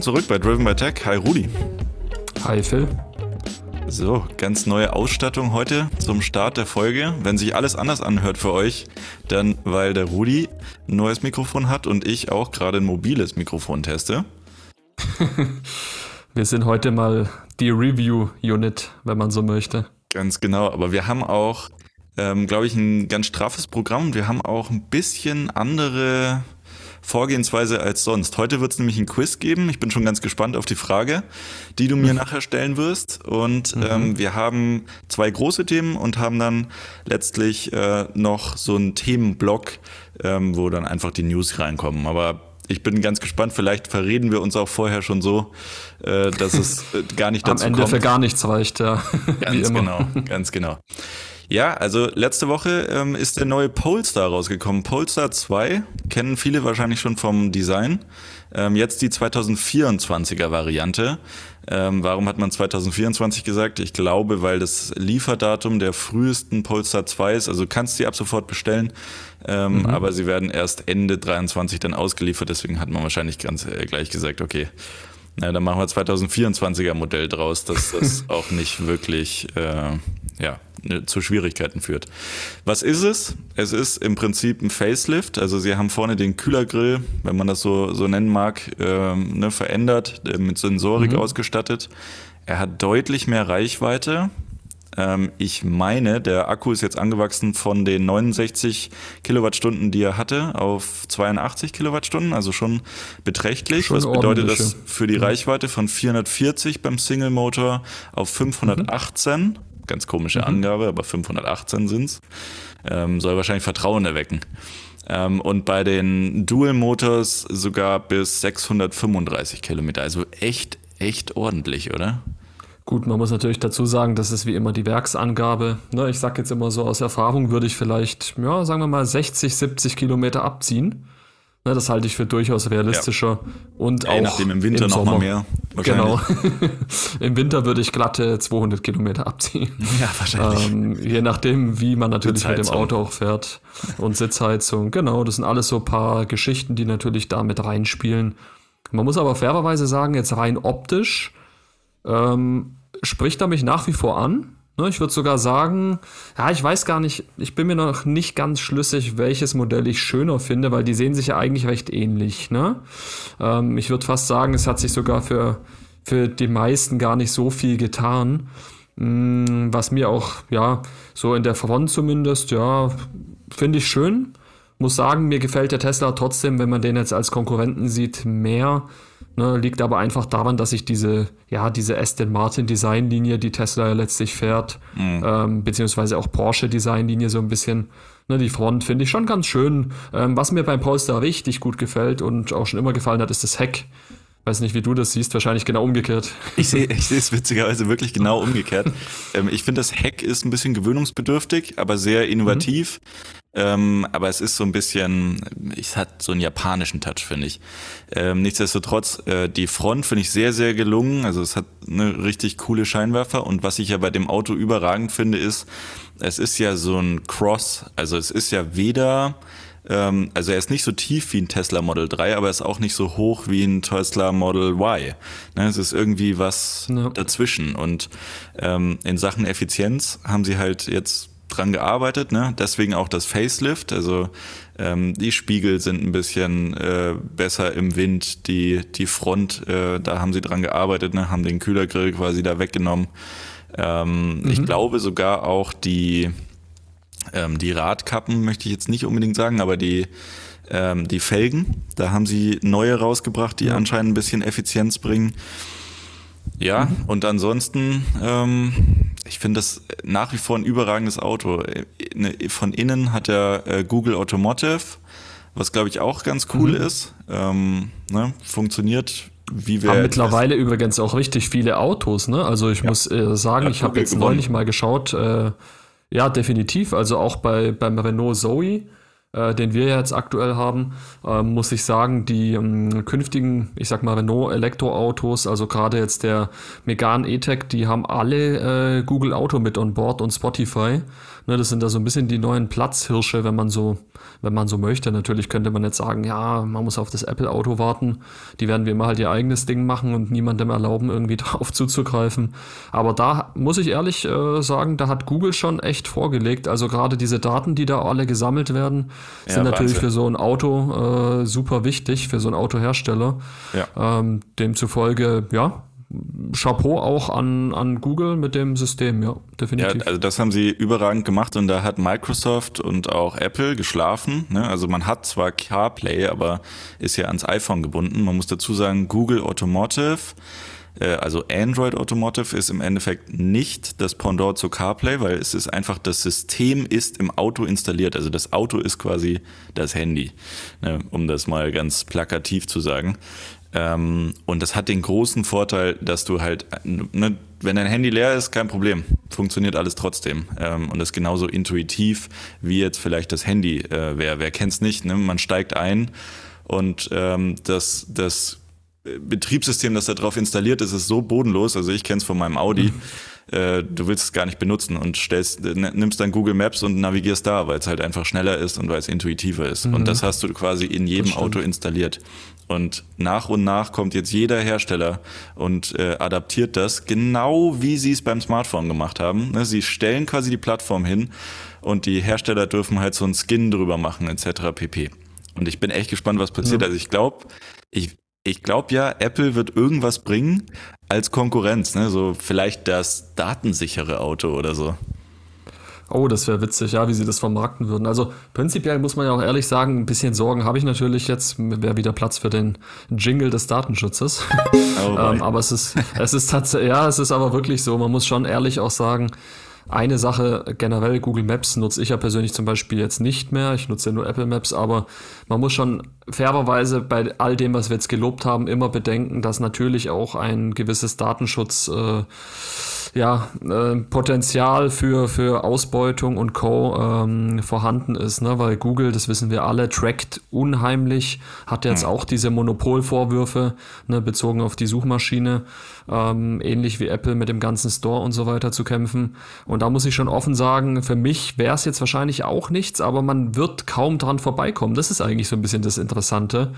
Willkommen zurück bei Driven by Tech. Hi Rudi. Hi Phil. So, ganz neue Ausstattung heute zum Start der Folge. Wenn sich alles anders anhört für euch, dann weil der Rudi ein neues Mikrofon hat und ich auch gerade ein mobiles Mikrofon teste. wir sind heute mal die Review-Unit, wenn man so möchte. Ganz genau, aber wir haben auch, ähm, glaube ich, ein ganz straffes Programm. Wir haben auch ein bisschen andere Vorgehensweise als sonst. Heute wird es nämlich ein Quiz geben. Ich bin schon ganz gespannt auf die Frage, die du mir mhm. nachher stellen wirst. Und mhm. ähm, wir haben zwei große Themen und haben dann letztlich äh, noch so einen Themenblock, ähm, wo dann einfach die News reinkommen. Aber ich bin ganz gespannt. Vielleicht verreden wir uns auch vorher schon so, äh, dass es äh, gar nicht dazu kommt. Am Ende kommt. für gar nichts reicht, ja. Ganz genau, ganz genau. Ja, also letzte Woche ähm, ist der neue Polestar rausgekommen. Polestar 2 kennen viele wahrscheinlich schon vom Design. Ähm, jetzt die 2024er Variante. Ähm, warum hat man 2024 gesagt? Ich glaube, weil das Lieferdatum der frühesten Polestar 2 ist. Also kannst du die ab sofort bestellen, ähm, mhm. aber sie werden erst Ende 23 dann ausgeliefert. Deswegen hat man wahrscheinlich ganz äh, gleich gesagt, okay, na, dann machen wir 2024er Modell draus, dass das auch nicht wirklich äh, ja, ne, zu Schwierigkeiten führt. Was ist es? Es ist im Prinzip ein Facelift. Also sie haben vorne den Kühlergrill, wenn man das so, so nennen mag, äh, ne, verändert, äh, mit Sensorik mhm. ausgestattet. Er hat deutlich mehr Reichweite. Ähm, ich meine, der Akku ist jetzt angewachsen von den 69 Kilowattstunden, die er hatte, auf 82 Kilowattstunden, also schon beträchtlich. Schon Was bedeutet das für die Reichweite von 440 beim Single Motor auf 518? Mhm. Ganz komische mhm. Angabe, aber 518 sind's. Ähm, soll wahrscheinlich Vertrauen erwecken. Ähm, und bei den Dual Motors sogar bis 635 Kilometer. Also echt, echt ordentlich, oder? Gut, man muss natürlich dazu sagen, das ist wie immer die Werksangabe. Ne, ich sage jetzt immer so aus Erfahrung, würde ich vielleicht, ja, sagen wir mal 60, 70 Kilometer abziehen. Ne, das halte ich für durchaus realistischer. Ja. Und ja, auch nachdem im Winter im noch mal mehr. Genau. Im Winter würde ich glatte 200 Kilometer abziehen. Ja, wahrscheinlich. Ähm, je nachdem, wie man natürlich mit dem Auto auch fährt. Und Sitzheizung. Genau, das sind alles so ein paar Geschichten, die natürlich da mit reinspielen. Man muss aber fairerweise sagen, jetzt rein optisch ähm, spricht er mich nach wie vor an. Ne, ich würde sogar sagen, ja, ich weiß gar nicht, ich bin mir noch nicht ganz schlüssig, welches Modell ich schöner finde, weil die sehen sich ja eigentlich recht ähnlich. Ne? Ähm, ich würde fast sagen, es hat sich sogar für, für die meisten gar nicht so viel getan. Mm, was mir auch, ja, so in der Front zumindest, ja, finde ich schön. Muss sagen, mir gefällt der Tesla trotzdem, wenn man den jetzt als Konkurrenten sieht, mehr. Ne, liegt aber einfach daran, dass ich diese, ja, diese Aston Martin Designlinie, die Tesla ja letztlich fährt, mhm. ähm, beziehungsweise auch Porsche Designlinie so ein bisschen, ne, die Front finde ich schon ganz schön. Ähm, was mir beim Polestar richtig gut gefällt und auch schon immer gefallen hat, ist das Heck. Weiß nicht, wie du das siehst, wahrscheinlich genau umgekehrt. Ich sehe ich sehe es witzigerweise wirklich genau umgekehrt. ähm, ich finde, das Heck ist ein bisschen gewöhnungsbedürftig, aber sehr innovativ. Mhm. Ähm, aber es ist so ein bisschen, es hat so einen japanischen Touch, finde ich. Ähm, nichtsdestotrotz, äh, die Front finde ich sehr, sehr gelungen. Also es hat eine richtig coole Scheinwerfer. Und was ich ja bei dem Auto überragend finde, ist, es ist ja so ein Cross. Also es ist ja weder, ähm, also er ist nicht so tief wie ein Tesla Model 3, aber er ist auch nicht so hoch wie ein Tesla Model Y. Ne, es ist irgendwie was ja. dazwischen. Und ähm, in Sachen Effizienz haben sie halt jetzt dran gearbeitet, ne? Deswegen auch das Facelift. Also ähm, die Spiegel sind ein bisschen äh, besser im Wind. Die die Front, äh, da haben sie dran gearbeitet, ne? Haben den Kühlergrill quasi da weggenommen. Ähm, mhm. Ich glaube sogar auch die ähm, die Radkappen möchte ich jetzt nicht unbedingt sagen, aber die ähm, die Felgen, da haben sie neue rausgebracht, die ja. anscheinend ein bisschen Effizienz bringen. Ja, mhm. und ansonsten, ähm, ich finde das nach wie vor ein überragendes Auto. Ne, von innen hat er äh, Google Automotive, was glaube ich auch ganz cool mhm. ist. Ähm, ne? Funktioniert wie wir. Haben mittlerweile übrigens auch richtig viele Autos, ne? Also ich ja. muss äh, sagen, ja, ich habe jetzt neulich mal geschaut, äh, ja, definitiv. Also auch bei, beim Renault Zoe äh, den wir jetzt aktuell haben, äh, muss ich sagen, die ähm, künftigen, ich sag mal, Renault Elektroautos, also gerade jetzt der Megane E-Tech, die haben alle äh, Google Auto mit on board und Spotify. Ne, das sind da so ein bisschen die neuen Platzhirsche, wenn man so, wenn man so möchte. Natürlich könnte man jetzt sagen, ja, man muss auf das Apple-Auto warten. Die werden wie immer halt ihr eigenes Ding machen und niemandem erlauben, irgendwie darauf zuzugreifen. Aber da muss ich ehrlich äh, sagen, da hat Google schon echt vorgelegt. Also gerade diese Daten, die da alle gesammelt werden, ja, sind natürlich Wahnsinn. für so ein Auto äh, super wichtig, für so einen Autohersteller. Ja. Ähm, demzufolge, ja, Chapeau auch an, an Google mit dem System, ja, definitiv. Ja, also das haben sie überragend gemacht und da hat Microsoft und auch Apple geschlafen. Ne? Also man hat zwar CarPlay, aber ist ja ans iPhone gebunden. Man muss dazu sagen, Google Automotive, äh, also Android Automotive ist im Endeffekt nicht das Pendant zu CarPlay, weil es ist einfach, das System ist im Auto installiert. Also das Auto ist quasi das Handy, ne? um das mal ganz plakativ zu sagen. Ähm, und das hat den großen Vorteil, dass du halt, ne, wenn dein Handy leer ist, kein Problem, funktioniert alles trotzdem. Ähm, und das ist genauso intuitiv, wie jetzt vielleicht das Handy äh, wäre. Wer kennt's nicht? Ne? Man steigt ein und ähm, das, das Betriebssystem, das da drauf installiert ist, ist so bodenlos. Also ich kenne es von meinem Audi. Mhm. Äh, du willst es gar nicht benutzen und stellst, nimmst dann Google Maps und navigierst da, weil es halt einfach schneller ist und weil es intuitiver ist. Mhm. Und das hast du quasi in jedem Auto installiert. Und nach und nach kommt jetzt jeder Hersteller und äh, adaptiert das genau wie sie es beim Smartphone gemacht haben. Ne, sie stellen quasi die Plattform hin und die Hersteller dürfen halt so einen Skin drüber machen etc. pp. Und ich bin echt gespannt, was passiert. Ja. Also ich glaube, ich, ich glaube ja, Apple wird irgendwas bringen als Konkurrenz, ne? So vielleicht das datensichere Auto oder so. Oh, das wäre witzig, ja, wie sie das vermarkten würden. Also prinzipiell muss man ja auch ehrlich sagen, ein bisschen Sorgen habe ich natürlich jetzt. Wäre wieder Platz für den Jingle des Datenschutzes. Oh ähm, aber es ist, es ist tatsächlich, ja, es ist aber wirklich so. Man muss schon ehrlich auch sagen, eine Sache generell, Google Maps nutze ich ja persönlich zum Beispiel jetzt nicht mehr. Ich nutze ja nur Apple Maps, aber man muss schon fairerweise bei all dem, was wir jetzt gelobt haben, immer bedenken, dass natürlich auch ein gewisses Datenschutz äh, ja, äh, Potenzial für, für Ausbeutung und Co. Ähm, vorhanden ist, ne? weil Google, das wissen wir alle, trackt unheimlich, hat jetzt hm. auch diese Monopolvorwürfe ne, bezogen auf die Suchmaschine, ähm, ähnlich wie Apple mit dem ganzen Store und so weiter zu kämpfen. Und da muss ich schon offen sagen, für mich wäre es jetzt wahrscheinlich auch nichts, aber man wird kaum dran vorbeikommen. Das ist eigentlich so ein bisschen das Interessante.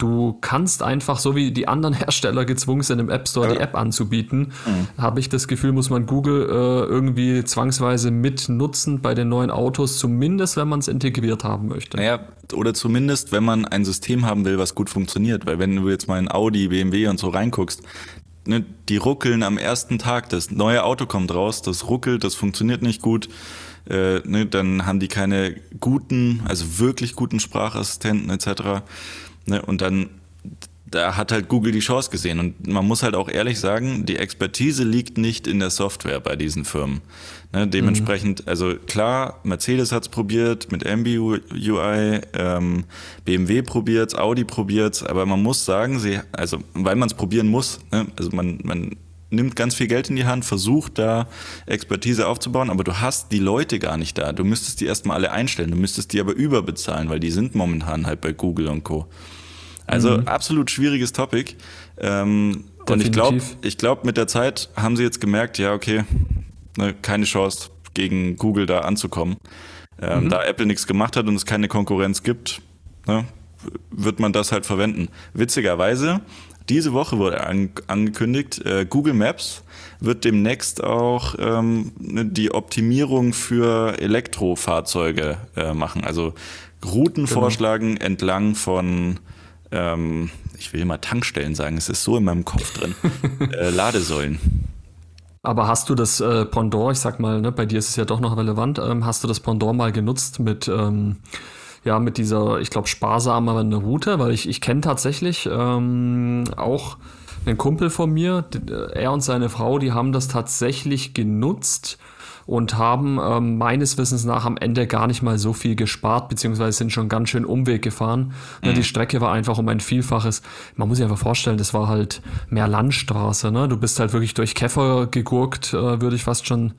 Du kannst einfach, so wie die anderen Hersteller gezwungen sind, im App Store die App anzubieten, mhm. habe ich das Gefühl, muss man Google äh, irgendwie zwangsweise mitnutzen bei den neuen Autos, zumindest wenn man es integriert haben möchte. Naja, oder zumindest, wenn man ein System haben will, was gut funktioniert. Weil wenn du jetzt mal in Audi, BMW und so reinguckst, ne, die ruckeln am ersten Tag. Das neue Auto kommt raus, das ruckelt, das funktioniert nicht gut. Äh, ne, dann haben die keine guten, also wirklich guten Sprachassistenten etc. Ne? Und dann, da hat halt Google die Chance gesehen. Und man muss halt auch ehrlich sagen, die Expertise liegt nicht in der Software bei diesen Firmen. Ne? Dementsprechend, mhm. also klar, Mercedes hat's probiert mit MBUI, ähm, BMW probiert's, Audi probiert's, aber man muss sagen, sie, also weil man es probieren muss, ne? also man, man nimmt ganz viel Geld in die Hand, versucht da Expertise aufzubauen, aber du hast die Leute gar nicht da. Du müsstest die erstmal alle einstellen, du müsstest die aber überbezahlen, weil die sind momentan halt bei Google und Co. Also mhm. absolut schwieriges Topic. Ähm, und ich glaube, ich glaube, mit der Zeit haben sie jetzt gemerkt, ja, okay, ne, keine Chance gegen Google da anzukommen. Ähm, mhm. Da Apple nichts gemacht hat und es keine Konkurrenz gibt, ne, wird man das halt verwenden. Witzigerweise, diese Woche wurde an, angekündigt, äh, Google Maps wird demnächst auch ähm, ne, die Optimierung für Elektrofahrzeuge äh, machen. Also Routen genau. vorschlagen entlang von ähm, ich will immer Tankstellen sagen, es ist so in meinem Kopf drin, äh, Ladesäulen. Aber hast du das äh, Pendant, ich sag mal, ne, bei dir ist es ja doch noch relevant, ähm, hast du das Pendant mal genutzt mit, ähm, ja, mit dieser, ich glaube, sparsameren Route? Weil ich, ich kenne tatsächlich ähm, auch einen Kumpel von mir, er und seine Frau, die haben das tatsächlich genutzt und haben ähm, meines Wissens nach am Ende gar nicht mal so viel gespart, beziehungsweise sind schon ganz schön Umweg gefahren. Ne, mhm. Die Strecke war einfach um ein Vielfaches. Man muss sich einfach vorstellen, das war halt mehr Landstraße. Ne? Du bist halt wirklich durch Käfer gegurkt, äh, würde ich fast schon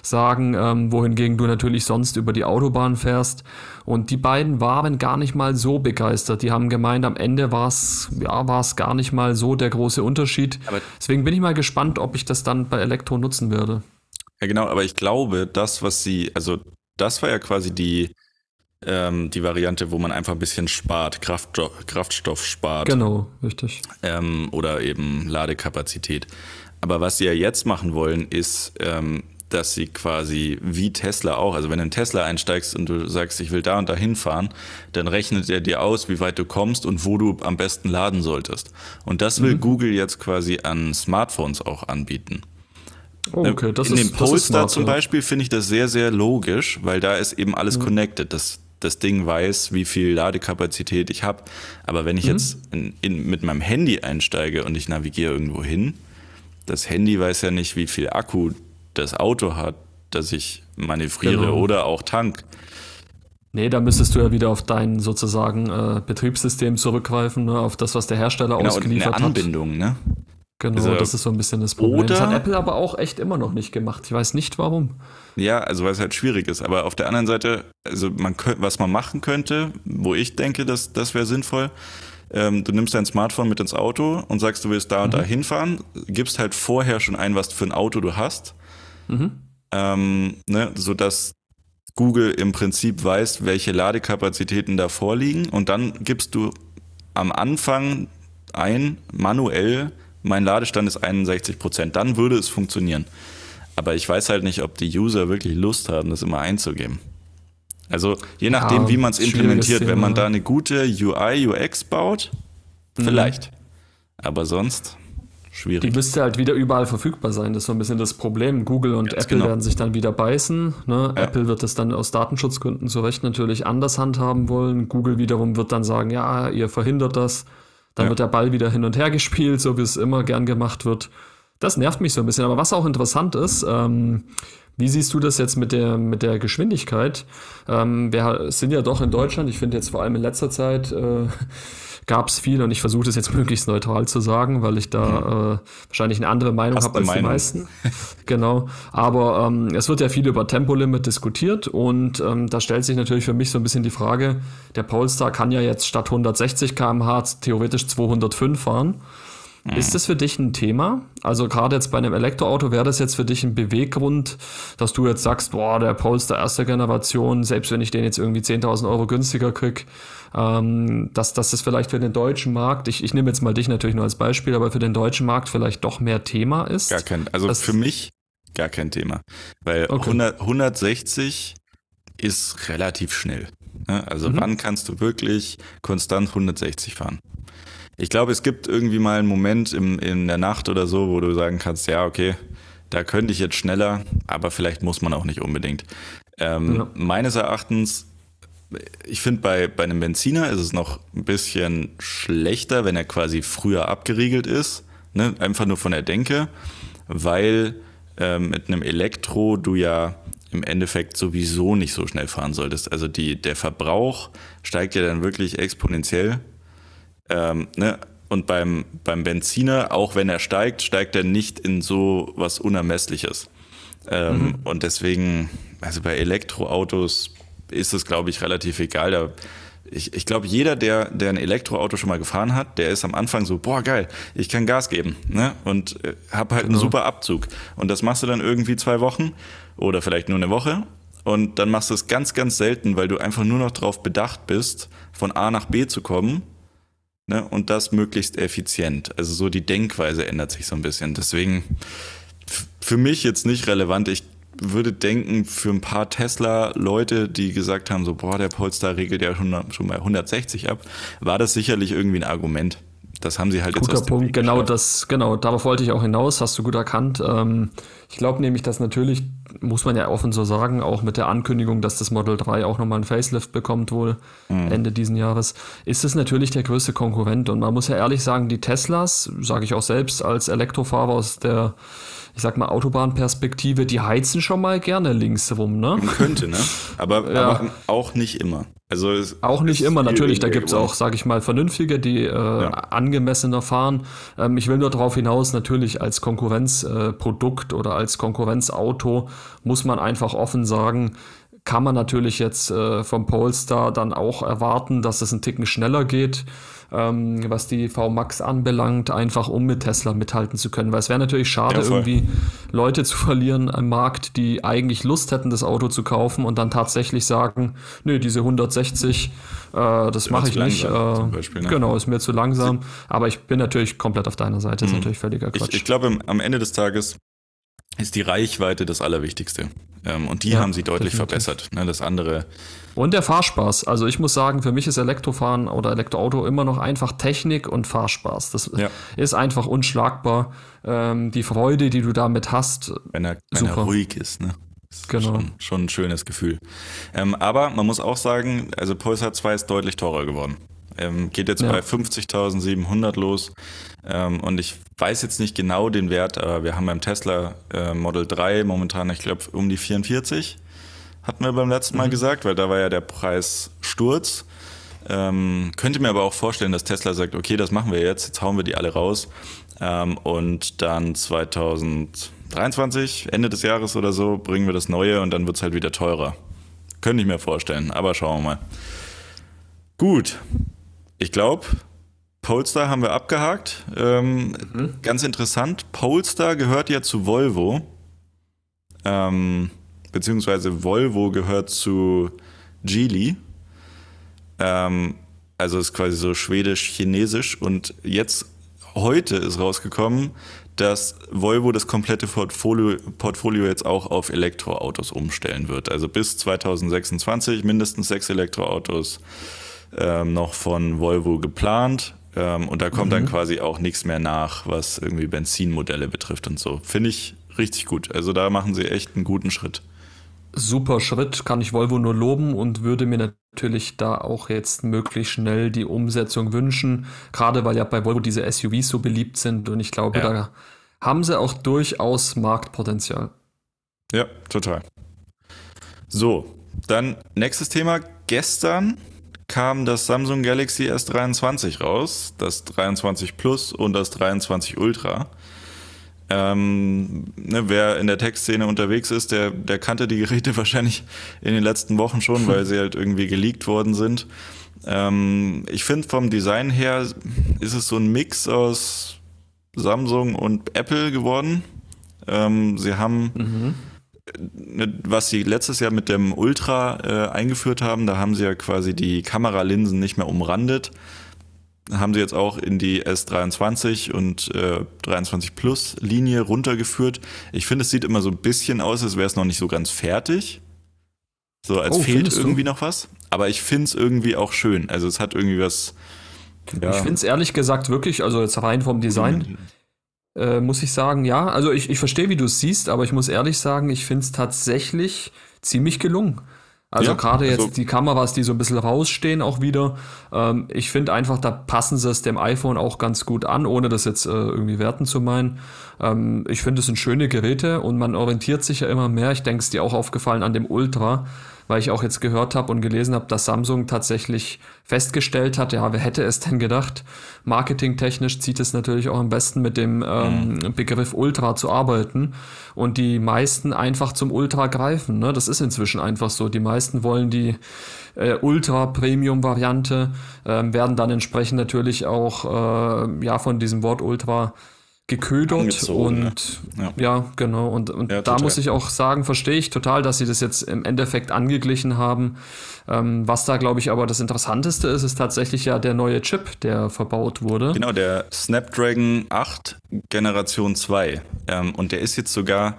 sagen, ähm, wohingegen du natürlich sonst über die Autobahn fährst. Und die beiden waren gar nicht mal so begeistert. Die haben gemeint, am Ende war es ja, war's gar nicht mal so der große Unterschied. Aber Deswegen bin ich mal gespannt, ob ich das dann bei Elektro nutzen werde. Ja, genau, aber ich glaube, das, was sie, also das war ja quasi die, ähm, die Variante, wo man einfach ein bisschen spart, Kraftstoff, Kraftstoff spart. Genau, richtig. Ähm, oder eben Ladekapazität. Aber was sie ja jetzt machen wollen, ist, ähm, dass sie quasi wie Tesla auch, also wenn du in Tesla einsteigst und du sagst, ich will da und da hinfahren, dann rechnet er dir aus, wie weit du kommst und wo du am besten laden solltest. Und das will mhm. Google jetzt quasi an Smartphones auch anbieten. Oh, okay, das in ist, dem Polestar zum. Beispiel finde ich das sehr, sehr logisch, weil da ist eben alles mhm. connected. Das, das Ding weiß, wie viel Ladekapazität ich habe. Aber wenn ich mhm. jetzt in, in, mit meinem Handy einsteige und ich navigiere irgendwo hin, das Handy weiß ja nicht, wie viel Akku das Auto hat, das ich manövriere genau. oder auch tank. Nee, da müsstest du ja wieder auf dein sozusagen äh, Betriebssystem zurückgreifen, ne, auf das, was der Hersteller genau, ausgeliefert eine Anbindung, hat. ne? Genau, also, das ist so ein bisschen das Problem. Oder, das hat Apple aber auch echt immer noch nicht gemacht. Ich weiß nicht warum. Ja, also weil es halt schwierig ist. Aber auf der anderen Seite, also man was man machen könnte, wo ich denke, dass das wäre sinnvoll, ähm, du nimmst dein Smartphone mit ins Auto und sagst, du willst da und mhm. da hinfahren, gibst halt vorher schon ein, was für ein Auto du hast, mhm. ähm, ne, sodass Google im Prinzip weiß, welche Ladekapazitäten da vorliegen und dann gibst du am Anfang ein, manuell, mein Ladestand ist 61 Prozent, dann würde es funktionieren. Aber ich weiß halt nicht, ob die User wirklich Lust haben, das immer einzugeben. Also je nachdem, ja, wie man es implementiert, wenn man da eine gute UI, UX baut, mhm. vielleicht. Aber sonst schwierig. Die müsste halt wieder überall verfügbar sein. Das ist so ein bisschen das Problem. Google und Ganz Apple genau. werden sich dann wieder beißen. Ne? Ja. Apple wird das dann aus Datenschutzgründen zu Recht natürlich anders handhaben wollen. Google wiederum wird dann sagen, ja, ihr verhindert das. Dann ja. wird der Ball wieder hin und her gespielt, so wie es immer gern gemacht wird. Das nervt mich so ein bisschen. Aber was auch interessant ist, ähm, wie siehst du das jetzt mit der, mit der Geschwindigkeit? Ähm, wir sind ja doch in Deutschland, ich finde jetzt vor allem in letzter Zeit äh, gab es viel und ich versuche das jetzt möglichst neutral zu sagen, weil ich da mhm. äh, wahrscheinlich eine andere Meinung habe als Meinung. die meisten. genau. Aber ähm, es wird ja viel über Tempolimit diskutiert und ähm, da stellt sich natürlich für mich so ein bisschen die Frage, der Polestar kann ja jetzt statt 160 km/h theoretisch 205 fahren. Mhm. Ist das für dich ein Thema? Also gerade jetzt bei einem Elektroauto wäre das jetzt für dich ein Beweggrund, dass du jetzt sagst, boah, der Polestar erste Generation, selbst wenn ich den jetzt irgendwie 10.000 Euro günstiger krieg, ähm, dass, dass das vielleicht für den deutschen Markt, ich, ich nehme jetzt mal dich natürlich nur als Beispiel, aber für den deutschen Markt vielleicht doch mehr Thema ist? Gar kein, also für mich gar kein Thema, weil okay. 100, 160 ist relativ schnell. Ne? Also mhm. wann kannst du wirklich konstant 160 fahren? Ich glaube, es gibt irgendwie mal einen Moment im, in der Nacht oder so, wo du sagen kannst, ja, okay, da könnte ich jetzt schneller, aber vielleicht muss man auch nicht unbedingt. Ähm, ja. Meines Erachtens, ich finde, bei, bei einem Benziner ist es noch ein bisschen schlechter, wenn er quasi früher abgeriegelt ist. Ne? Einfach nur von der Denke, weil ähm, mit einem Elektro du ja im Endeffekt sowieso nicht so schnell fahren solltest. Also die, der Verbrauch steigt ja dann wirklich exponentiell ähm, ne? Und beim, beim Benziner, auch wenn er steigt, steigt er nicht in so was Unermessliches. Ähm, mhm. Und deswegen, also bei Elektroautos ist es, glaube ich, relativ egal. Da, ich, ich glaube, jeder, der, der ein Elektroauto schon mal gefahren hat, der ist am Anfang so, boah, geil, ich kann Gas geben ne? und äh, habe halt genau. einen super Abzug. Und das machst du dann irgendwie zwei Wochen oder vielleicht nur eine Woche. Und dann machst du es ganz, ganz selten, weil du einfach nur noch darauf bedacht bist, von A nach B zu kommen Ne? Und das möglichst effizient. Also so die Denkweise ändert sich so ein bisschen. Deswegen für mich jetzt nicht relevant. Ich würde denken, für ein paar Tesla-Leute, die gesagt haben, so, boah, der Polestar regelt ja schon, schon mal 160 ab, war das sicherlich irgendwie ein Argument. Das haben sie halt Guter jetzt Guter Punkt, genau das, genau, darauf wollte ich auch hinaus, hast du gut erkannt. Ähm, ich glaube nämlich, dass natürlich, muss man ja offen so sagen, auch mit der Ankündigung, dass das Model 3 auch nochmal ein Facelift bekommt, wohl mhm. Ende diesen Jahres, ist es natürlich der größte Konkurrent. Und man muss ja ehrlich sagen, die Teslas, sage ich auch selbst als Elektrofahrer aus der ich sag mal, Autobahnperspektive, die heizen schon mal gerne links rum, ne? Könnte, ne? Aber, ja. aber auch nicht immer. Also auch nicht immer, natürlich. Da gibt es auch, sage ich mal, vernünftige, die äh, ja. angemessener fahren. Ähm, ich will nur darauf hinaus, natürlich als Konkurrenzprodukt äh, oder als Konkurrenzauto muss man einfach offen sagen, kann man natürlich jetzt äh, vom Polestar dann auch erwarten, dass es einen Ticken schneller geht ähm, was die VMAX anbelangt, einfach um mit Tesla mithalten zu können. Weil es wäre natürlich schade, ja, irgendwie Leute zu verlieren am Markt, die eigentlich Lust hätten, das Auto zu kaufen und dann tatsächlich sagen, nö, diese 160, äh, das mache ich nicht. Äh, Beispiel, ne? Genau, ist mir zu langsam. Aber ich bin natürlich komplett auf deiner Seite, ist mhm. natürlich völliger Quatsch. Ich, ich glaube, am Ende des Tages ist die Reichweite das Allerwichtigste. Ähm, und die ja, haben sie deutlich definitiv. verbessert. Ne, das andere. Und der Fahrspaß. Also ich muss sagen, für mich ist Elektrofahren oder Elektroauto immer noch einfach Technik und Fahrspaß. Das ja. ist einfach unschlagbar. Ähm, die Freude, die du damit hast. Wenn er, wenn er ruhig ist, ne? Ist genau. Schon, schon, ein schönes Gefühl. Ähm, aber man muss auch sagen, also Pulsar 2 ist deutlich teurer geworden. Ähm, geht jetzt ja. bei 50.700 los. Ähm, und ich weiß jetzt nicht genau den Wert, aber wir haben beim Tesla äh, Model 3 momentan, ich glaube, um die 44. Hatten wir beim letzten Mal mhm. gesagt, weil da war ja der Preis Sturz. Ähm, könnte mir aber auch vorstellen, dass Tesla sagt, okay, das machen wir jetzt, jetzt hauen wir die alle raus. Ähm, und dann 2023, Ende des Jahres oder so, bringen wir das Neue und dann wird es halt wieder teurer. Könnte ich mir vorstellen, aber schauen wir mal. Gut, ich glaube, Polestar haben wir abgehakt. Ähm, mhm. Ganz interessant, Polestar gehört ja zu Volvo. Ähm, beziehungsweise Volvo gehört zu Geely. Ähm, also ist quasi so schwedisch-chinesisch. Und jetzt, heute ist rausgekommen, dass Volvo das komplette Portfolio, Portfolio jetzt auch auf Elektroautos umstellen wird. Also bis 2026 mindestens sechs Elektroautos ähm, noch von Volvo geplant. Ähm, und da kommt mhm. dann quasi auch nichts mehr nach, was irgendwie Benzinmodelle betrifft und so. Finde ich richtig gut. Also da machen sie echt einen guten Schritt. Super Schritt, kann ich Volvo nur loben und würde mir natürlich da auch jetzt möglichst schnell die Umsetzung wünschen. Gerade weil ja bei Volvo diese SUVs so beliebt sind und ich glaube, ja. da haben sie auch durchaus Marktpotenzial. Ja, total. So, dann nächstes Thema. Gestern kam das Samsung Galaxy S23 raus, das 23 Plus und das 23 Ultra. Ähm, ne, wer in der Textszene unterwegs ist, der, der kannte die Geräte wahrscheinlich in den letzten Wochen schon, weil sie halt irgendwie geleakt worden sind. Ähm, ich finde vom Design her ist es so ein Mix aus Samsung und Apple geworden. Ähm, sie haben mhm Ne, was sie letztes Jahr mit dem Ultra äh, eingeführt haben, da haben sie ja quasi die Kameralinsen nicht mehr umrandet. Haben sie jetzt auch in die S23 und äh, 23 Plus Linie runtergeführt. Ich finde, es sieht immer so ein bisschen aus, als wäre es noch nicht so ganz fertig. So, als oh, fehlt irgendwie du? noch was. Aber ich finde es irgendwie auch schön. Also es hat irgendwie was. Ja. Ich finde es ehrlich gesagt wirklich, also jetzt rein vom Design, mhm äh, muss ich sagen, ja. Also ich, ich verstehe, wie du es siehst, aber ich muss ehrlich sagen, ich finde es tatsächlich ziemlich gelungen. Also ja, gerade jetzt also die Kameras, die so ein bisschen rausstehen, auch wieder. Ähm, ich finde einfach, da passen sie es dem iPhone auch ganz gut an, ohne das jetzt äh, irgendwie werten zu meinen. Ähm, ich finde, es sind schöne Geräte und man orientiert sich ja immer mehr. Ich denke, es ist dir auch aufgefallen an dem Ultra weil ich auch jetzt gehört habe und gelesen habe, dass Samsung tatsächlich festgestellt hat, ja, wer hätte es denn gedacht? Marketingtechnisch zieht es natürlich auch am besten mit dem ähm, mhm. Begriff Ultra zu arbeiten und die meisten einfach zum Ultra greifen. Ne? Das ist inzwischen einfach so. Die meisten wollen die äh, Ultra-Premium-Variante, äh, werden dann entsprechend natürlich auch äh, ja von diesem Wort Ultra geködert und ja. ja. genau und, und ja, da muss ich auch sagen, verstehe ich total, dass sie das jetzt im Endeffekt angeglichen haben. Ähm, was da glaube ich aber das Interessanteste ist, ist tatsächlich ja der neue Chip, der verbaut wurde. Genau, der Snapdragon 8 Generation 2 ähm, und der ist jetzt sogar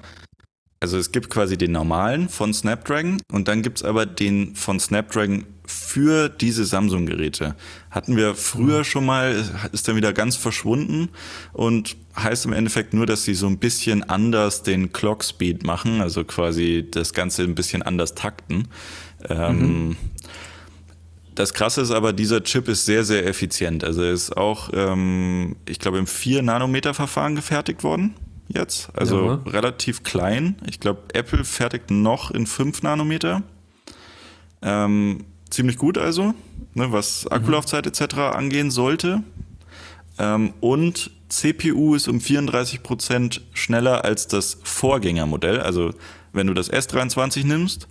also es gibt quasi den normalen von Snapdragon und dann gibt es aber den von Snapdragon für diese Samsung-Geräte. Hatten wir früher schon mal, ist dann wieder ganz verschwunden und heißt im Endeffekt nur, dass sie so ein bisschen anders den Clock Speed machen, also quasi das Ganze ein bisschen anders takten. Ähm, mhm. Das Krasse ist aber, dieser Chip ist sehr, sehr effizient. Also er ist auch, ähm, ich glaube, im 4-Nanometer-Verfahren gefertigt worden. Jetzt, also ja. relativ klein. Ich glaube, Apple fertigt noch in 5 Nanometer. Ähm, ziemlich gut also, ne, was mhm. Akkulaufzeit etc. angehen sollte. Ähm, und CPU ist um 34% schneller als das Vorgängermodell. Also wenn du das S23 nimmst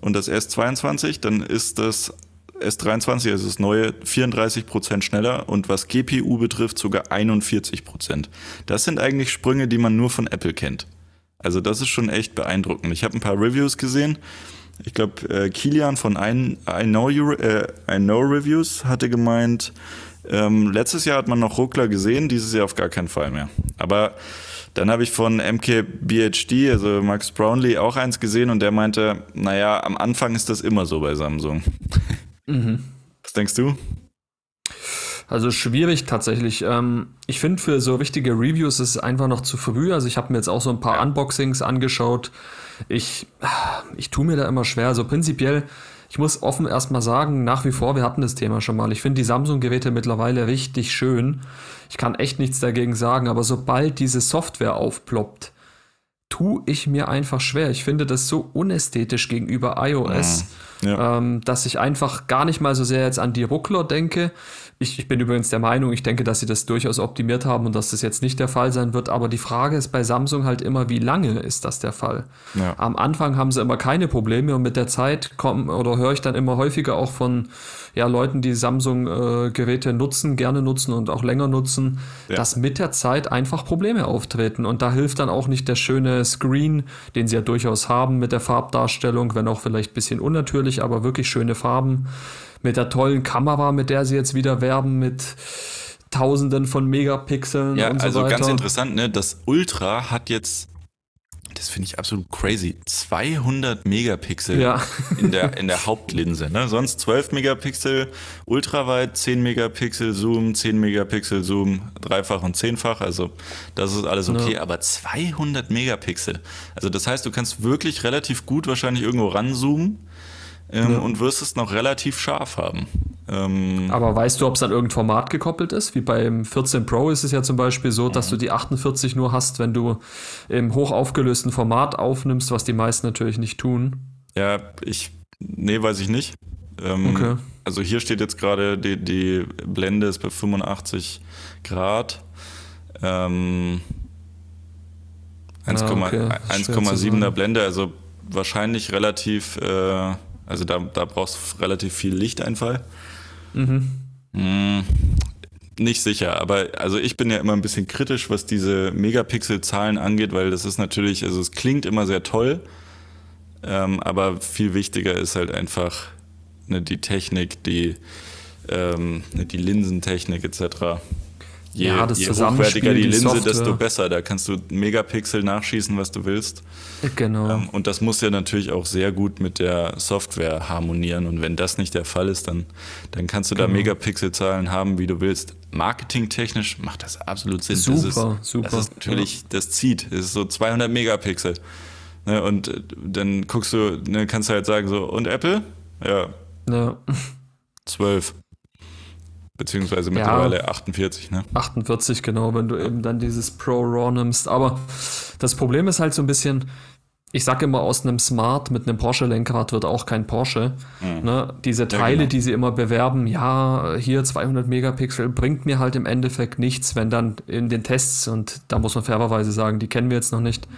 und das S22, dann ist das S23, also das neue, 34% schneller und was GPU betrifft sogar 41%. Das sind eigentlich Sprünge, die man nur von Apple kennt. Also das ist schon echt beeindruckend. Ich habe ein paar Reviews gesehen. Ich glaube, äh, Kilian von I, I, know you, äh, I Know Reviews hatte gemeint, ähm, letztes Jahr hat man noch Ruckler gesehen, dieses Jahr auf gar keinen Fall mehr. Aber dann habe ich von MKBHD, also Max Brownlee, auch eins gesehen und der meinte, naja, am Anfang ist das immer so bei Samsung. Mhm. Was denkst du? Also schwierig tatsächlich. Ähm, ich finde, für so richtige Reviews ist es einfach noch zu früh. Also ich habe mir jetzt auch so ein paar Unboxings angeschaut. Ich, ich tue mir da immer schwer. Also prinzipiell, ich muss offen erstmal sagen, nach wie vor, wir hatten das Thema schon mal. Ich finde die Samsung-Geräte mittlerweile richtig schön. Ich kann echt nichts dagegen sagen, aber sobald diese Software aufploppt, tue ich mir einfach schwer. Ich finde das so unästhetisch gegenüber iOS. Mhm ja. ähm, dass ich einfach gar nicht mal so sehr jetzt an die Ruckler denke. Ich, ich bin übrigens der Meinung, ich denke, dass sie das durchaus optimiert haben und dass das jetzt nicht der Fall sein wird. Aber die Frage ist bei Samsung halt immer, wie lange ist das der Fall? Ja. Am Anfang haben sie immer keine Probleme und mit der Zeit kommen oder höre ich dann immer häufiger auch von ja, Leuten, die Samsung-Geräte äh, nutzen, gerne nutzen und auch länger nutzen, ja. dass mit der Zeit einfach Probleme auftreten. Und da hilft dann auch nicht der schöne Screen, den sie ja durchaus haben mit der Farbdarstellung, wenn auch vielleicht ein bisschen unnatürlich, aber wirklich schöne Farben. Mit der tollen Kamera, mit der sie jetzt wieder werben, mit Tausenden von Megapixeln ja, und so also weiter. Also ganz interessant, ne? Das Ultra hat jetzt das finde ich absolut crazy. 200 Megapixel ja. in, der, in der Hauptlinse. Ne? Sonst 12 Megapixel ultraweit, 10 Megapixel Zoom, 10 Megapixel Zoom, dreifach und zehnfach. Also das ist alles okay. Ja. Aber 200 Megapixel. Also das heißt, du kannst wirklich relativ gut wahrscheinlich irgendwo ranzoomen ähm, ja. und wirst es noch relativ scharf haben. Ähm, Aber weißt du, ob es an irgendein Format gekoppelt ist? Wie beim 14 Pro ist es ja zum Beispiel so, dass mhm. du die 48 nur hast, wenn du im hochaufgelösten Format aufnimmst, was die meisten natürlich nicht tun. Ja, ich, nee, weiß ich nicht. Ähm, okay. Also hier steht jetzt gerade, die, die Blende ist bei 85 Grad. Ähm, 1,7er ah, okay. Blende, also wahrscheinlich relativ äh, also da, da brauchst du relativ viel Lichteinfall. Mhm. Hm, nicht sicher, aber also ich bin ja immer ein bisschen kritisch, was diese Megapixel-Zahlen angeht, weil das ist natürlich, also es klingt immer sehr toll, ähm, aber viel wichtiger ist halt einfach ne, die Technik, die, ähm, ne, die Linsentechnik etc. Je, ja, das je hochwertiger die Linse, die desto besser. Da kannst du Megapixel nachschießen, was du willst. Genau. Ähm, und das muss ja natürlich auch sehr gut mit der Software harmonieren. Und wenn das nicht der Fall ist, dann, dann kannst du genau. da Megapixelzahlen haben, wie du willst. Marketingtechnisch macht das absolut Sinn. Super, das ist, super. Das ist natürlich, das zieht. Das ist so 200 Megapixel. Ne, und äh, dann guckst du, ne, kannst du halt sagen so, und Apple? Ja. Ja. 12. Beziehungsweise mittlerweile ja, 48, ne? 48, genau, wenn du eben dann dieses Pro Raw nimmst. Aber das Problem ist halt so ein bisschen, ich sage immer, aus einem Smart mit einem Porsche-Lenkrad wird auch kein Porsche. Mhm. Ne? Diese Teile, ja, genau. die sie immer bewerben, ja, hier 200 Megapixel, bringt mir halt im Endeffekt nichts, wenn dann in den Tests, und da muss man fairerweise sagen, die kennen wir jetzt noch nicht,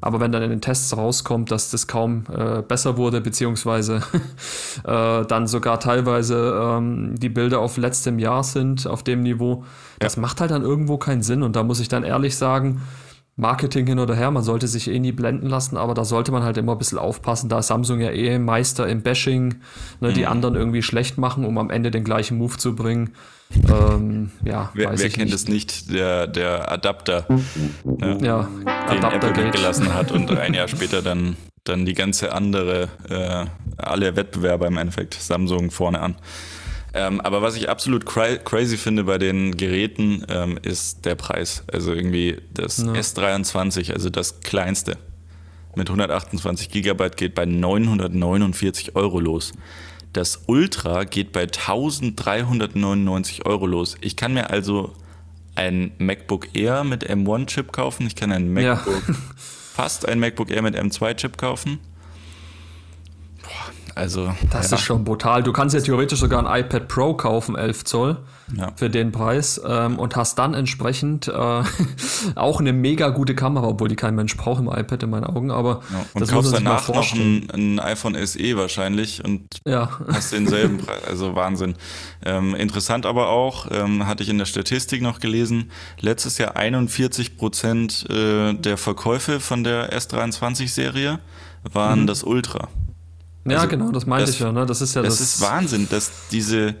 aber wenn dann in den Tests rauskommt, dass das kaum äh, besser wurde, beziehungsweise äh, dann sogar teilweise ähm, die Bilder auf letztem Jahr sind, auf dem Niveau, ja. das macht halt dann irgendwo keinen Sinn. Und da muss ich dann ehrlich sagen, Marketing hin oder her, man sollte sich eh nie blenden lassen, aber da sollte man halt immer ein bisschen aufpassen, da ist Samsung ja eh Meister im Bashing, ne, mhm. die anderen irgendwie schlecht machen, um am Ende den gleichen Move zu bringen. Ähm, ja, wer, wer kennt nicht. es nicht, der, der Adapter, ne, ja, den Adapter Apple weggelassen hat und ein Jahr später dann, dann die ganze andere, äh, alle Wettbewerber im Endeffekt, Samsung vorne an. Ähm, aber was ich absolut cra crazy finde bei den Geräten, ähm, ist der Preis. Also irgendwie das ja. S23, also das kleinste mit 128 Gigabyte geht bei 949 Euro los. Das Ultra geht bei 1399 Euro los. Ich kann mir also ein MacBook Air mit M1-Chip kaufen. Ich kann ein MacBook, ja. fast ein MacBook Air mit M2-Chip kaufen. Also, das ja. ist schon brutal. Du kannst ja theoretisch sogar ein iPad Pro kaufen, 11 Zoll, ja. für den Preis ähm, und hast dann entsprechend äh, auch eine mega gute Kamera, obwohl die kein Mensch braucht im iPad in meinen Augen. Aber ja. und das kaufst danach noch ein, ein, iPhone SE wahrscheinlich und hast denselben Preis. Also Wahnsinn. Ähm, interessant aber auch, ähm, hatte ich in der Statistik noch gelesen, letztes Jahr 41 Prozent äh, der Verkäufe von der S23-Serie waren mhm. das Ultra. Ja, also, genau, das meinte das, ich ja. Ne? Das ist ja das. Das ist Wahnsinn, dass diese.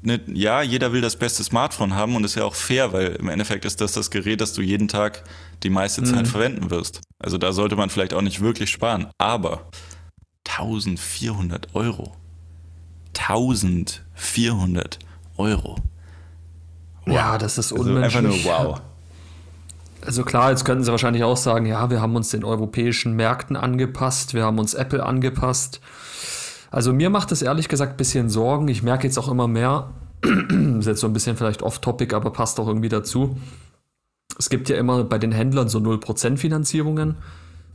Ne, ja, jeder will das beste Smartphone haben und ist ja auch fair, weil im Endeffekt ist das das Gerät, das du jeden Tag die meiste Zeit mhm. verwenden wirst. Also da sollte man vielleicht auch nicht wirklich sparen. Aber 1400 Euro. 1400 Euro. Wow. Ja, das ist unmenschlich. Also einfach nur wow. Also klar, jetzt könnten sie wahrscheinlich auch sagen, ja, wir haben uns den europäischen Märkten angepasst, wir haben uns Apple angepasst. Also mir macht es ehrlich gesagt ein bisschen Sorgen. Ich merke jetzt auch immer mehr, ist jetzt so ein bisschen vielleicht off-topic, aber passt auch irgendwie dazu. Es gibt ja immer bei den Händlern so 0% Finanzierungen.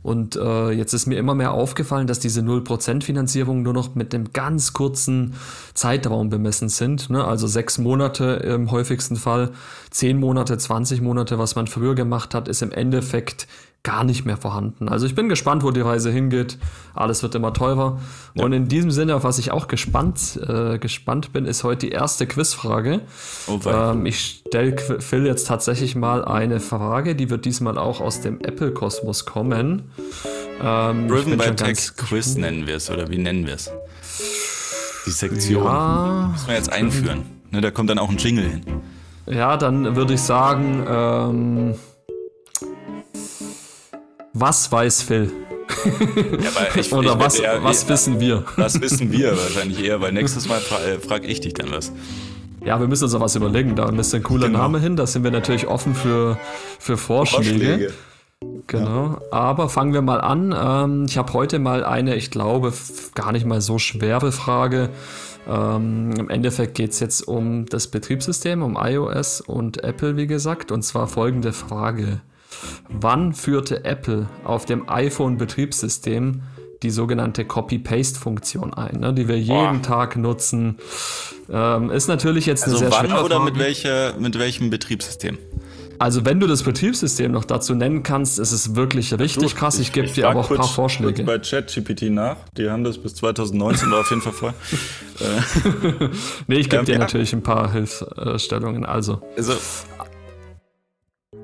Und äh, jetzt ist mir immer mehr aufgefallen, dass diese 0% Finanzierung nur noch mit einem ganz kurzen Zeitraum bemessen sind. Ne? Also sechs Monate im häufigsten Fall, zehn Monate, 20 Monate, was man früher gemacht hat, ist im Endeffekt gar nicht mehr vorhanden. Also ich bin gespannt, wo die Reise hingeht. Alles wird immer teurer. Ja. Und in diesem Sinne, auf was ich auch gespannt, äh, gespannt bin, ist heute die erste Quizfrage. Oh, ähm, ich stelle Phil jetzt tatsächlich mal eine Frage, die wird diesmal auch aus dem Apple-Kosmos kommen. Ähm, Driven by Text Quiz nennen wir es, oder wie nennen wir es? Die Sektion. Ja. Müssen wir jetzt einführen. Ne, da kommt dann auch ein Jingle hin. Ja, dann würde ich sagen, ähm, was weiß Phil? Ja, ich, Oder ich was, eher, was wissen wir? Was wissen wir wahrscheinlich eher, weil nächstes Mal fra äh, frage ich dich dann was. Ja, wir müssen uns noch was überlegen. Da müsste ein cooler genau. Name hin. Da sind wir natürlich offen für, für Vorschläge. Vorschläge. Genau. Ja. Aber fangen wir mal an. Ähm, ich habe heute mal eine, ich glaube, gar nicht mal so schwere Frage. Ähm, Im Endeffekt geht es jetzt um das Betriebssystem, um iOS und Apple, wie gesagt. Und zwar folgende Frage. Wann führte Apple auf dem iPhone-Betriebssystem die sogenannte Copy-Paste-Funktion ein, ne, die wir jeden Boah. Tag nutzen? Ähm, ist natürlich jetzt also eine sehr wann schwere oder mit, welche, mit welchem Betriebssystem? Also wenn du das Betriebssystem noch dazu nennen kannst, ist es wirklich richtig du, krass. Ich, ich gebe dir aber auch ein paar Vorschläge. bei ChatGPT nach. Die haben das bis 2019 war auf jeden Fall voll. nee, ich gebe ähm, dir ja. natürlich ein paar Hilfsstellungen. Also. also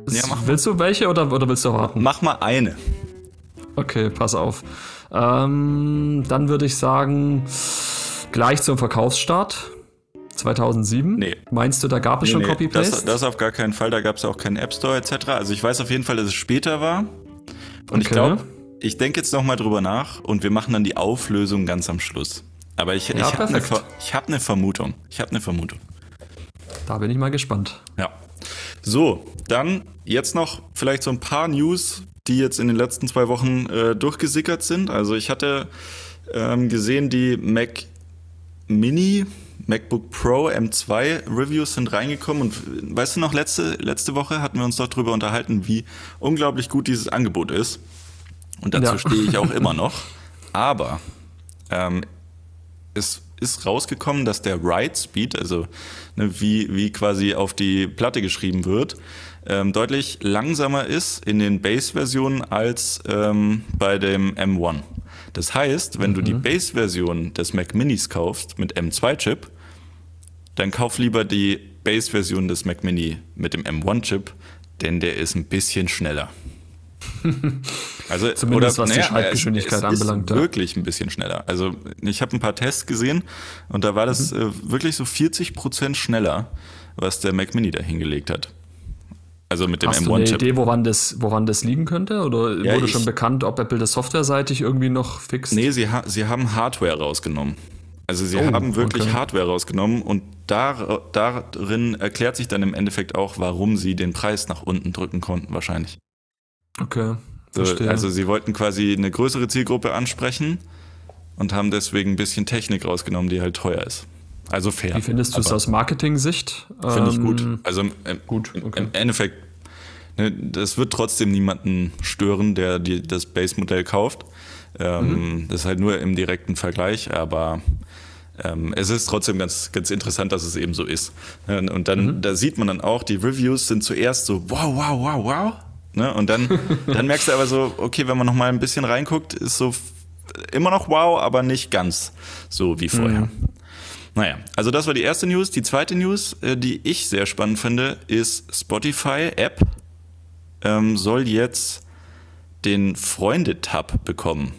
ja, willst du welche oder, oder willst du warten? Mach mal eine. Okay, pass auf. Ähm, dann würde ich sagen, gleich zum Verkaufsstart. 2007? Nee. Meinst du, da gab es nee, schon nee, Copy-Paste? Das, das, auf gar keinen Fall. Da gab es auch keinen App Store etc. Also ich weiß auf jeden Fall, dass es später war. Und okay. ich glaube, ich denke jetzt nochmal drüber nach und wir machen dann die Auflösung ganz am Schluss. Aber ich, ja, ich habe eine, hab eine Vermutung. Ich habe eine Vermutung. Da bin ich mal gespannt. Ja. So, dann jetzt noch vielleicht so ein paar News, die jetzt in den letzten zwei Wochen äh, durchgesickert sind. Also ich hatte ähm, gesehen, die Mac Mini, MacBook Pro M2 Reviews sind reingekommen und weißt du noch, letzte, letzte Woche hatten wir uns doch darüber unterhalten, wie unglaublich gut dieses Angebot ist. Und dazu ja. stehe ich auch immer noch. Aber ähm, es ist rausgekommen, dass der Write Speed, also ne, wie, wie quasi auf die Platte geschrieben wird, ähm, deutlich langsamer ist in den Base-Versionen als ähm, bei dem M1. Das heißt, wenn mhm. du die mhm. Base-Version des Mac Minis kaufst mit M2-Chip, dann kauf lieber die Base-Version des Mac Mini mit dem M1-Chip, denn der ist ein bisschen schneller. Also, Zumindest oder, was naja, die Schreibgeschwindigkeit es, es anbelangt. Ist wirklich ein bisschen schneller. Also ich habe ein paar Tests gesehen und da war das mhm. äh, wirklich so 40 Prozent schneller, was der Mac Mini da hingelegt hat. Also mit dem Hast M1 du eine Idee, woran das, woran das liegen könnte? Oder ja, wurde schon bekannt, ob Apple das softwareseitig irgendwie noch fixt? Nee, sie, ha sie haben Hardware rausgenommen. Also sie oh, haben wirklich okay. Hardware rausgenommen und dar darin erklärt sich dann im Endeffekt auch, warum sie den Preis nach unten drücken konnten, wahrscheinlich. Okay. So, also sie wollten quasi eine größere Zielgruppe ansprechen und haben deswegen ein bisschen Technik rausgenommen, die halt teuer ist. Also fair. Wie findest du es aus Marketing-Sicht? Finde ich gut. Ähm, also ähm, gut, okay. im Endeffekt, ne, das wird trotzdem niemanden stören, der die, das Base-Modell kauft. Ähm, mhm. Das ist halt nur im direkten Vergleich, aber ähm, es ist trotzdem ganz, ganz interessant, dass es eben so ist. Und dann, mhm. da sieht man dann auch, die Reviews sind zuerst so, wow, wow, wow, wow. Ne? Und dann, dann merkst du aber so, okay, wenn man noch mal ein bisschen reinguckt, ist so immer noch wow, aber nicht ganz so wie vorher. Mhm. Naja, also das war die erste News. Die zweite News, äh, die ich sehr spannend finde, ist Spotify App ähm, soll jetzt den Freunde-Tab bekommen.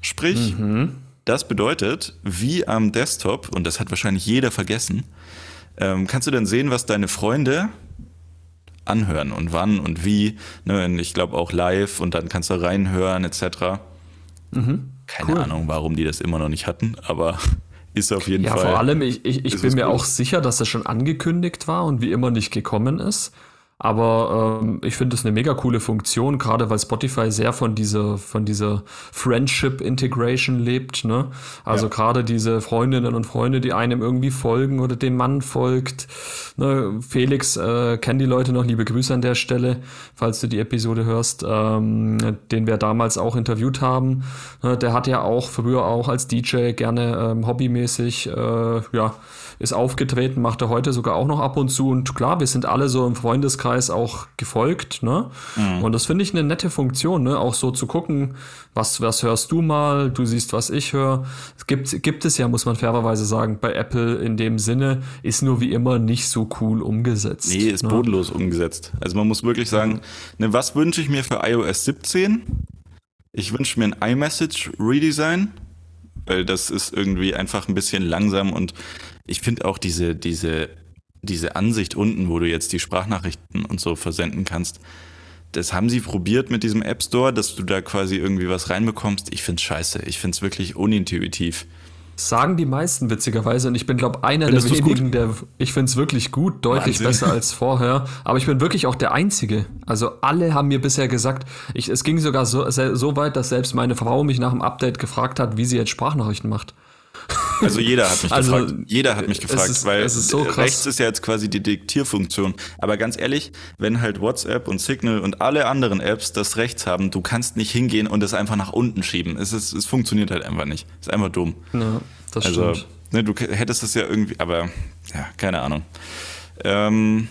Sprich, mhm. das bedeutet, wie am Desktop, und das hat wahrscheinlich jeder vergessen, ähm, kannst du dann sehen, was deine Freunde anhören und wann und wie. Ne? Ich glaube auch live und dann kannst du reinhören etc. Mhm. Keine cool. Ahnung, warum die das immer noch nicht hatten, aber ist auf jeden ja, Fall. Ja, vor allem, ich, ich, ich bin mir gut. auch sicher, dass das schon angekündigt war und wie immer nicht gekommen ist. Aber ähm, ich finde es eine mega coole Funktion, gerade weil Spotify sehr von dieser, von dieser Friendship Integration lebt. Ne? Also ja. gerade diese Freundinnen und Freunde, die einem irgendwie folgen oder dem Mann folgt. Ne? Felix äh, kennen die Leute noch, liebe Grüße an der Stelle, falls du die Episode hörst, ähm, den wir damals auch interviewt haben. Ne? Der hat ja auch früher auch als DJ gerne ähm, hobbymäßig äh, ja, ist aufgetreten, macht er heute sogar auch noch ab und zu. Und klar, wir sind alle so im Freundeskreis auch gefolgt, ne? Mhm. Und das finde ich eine nette Funktion, ne? Auch so zu gucken, was, was hörst du mal, du siehst, was ich höre. Es gibt, gibt es ja, muss man fairerweise sagen, bei Apple in dem Sinne, ist nur wie immer nicht so cool umgesetzt. Nee, ist ne? bodenlos umgesetzt. Also man muss wirklich sagen, ne, was wünsche ich mir für iOS 17? Ich wünsche mir ein iMessage Redesign, weil das ist irgendwie einfach ein bisschen langsam und ich finde auch diese, diese, diese Ansicht unten, wo du jetzt die Sprachnachrichten und so versenden kannst, das haben sie probiert mit diesem App Store, dass du da quasi irgendwie was reinbekommst. Ich finde es scheiße. Ich finde es wirklich unintuitiv. Sagen die meisten witzigerweise und ich bin glaube einer Findest der wenigen, der ich finde es wirklich gut, deutlich Wahnsinn. besser als vorher. Aber ich bin wirklich auch der Einzige. Also alle haben mir bisher gesagt, ich, es ging sogar so, so weit, dass selbst meine Frau mich nach dem Update gefragt hat, wie sie jetzt Sprachnachrichten macht. Also jeder hat mich also, gefragt. Jeder hat mich gefragt, ist, weil ist so rechts ist ja jetzt quasi die Diktierfunktion. Aber ganz ehrlich, wenn halt WhatsApp und Signal und alle anderen Apps das rechts haben, du kannst nicht hingehen und es einfach nach unten schieben. Es, ist, es funktioniert halt einfach nicht. Ist einfach dumm. Ja, das also, stimmt. Ne, du hättest es ja irgendwie, aber ja, keine Ahnung. Ähm,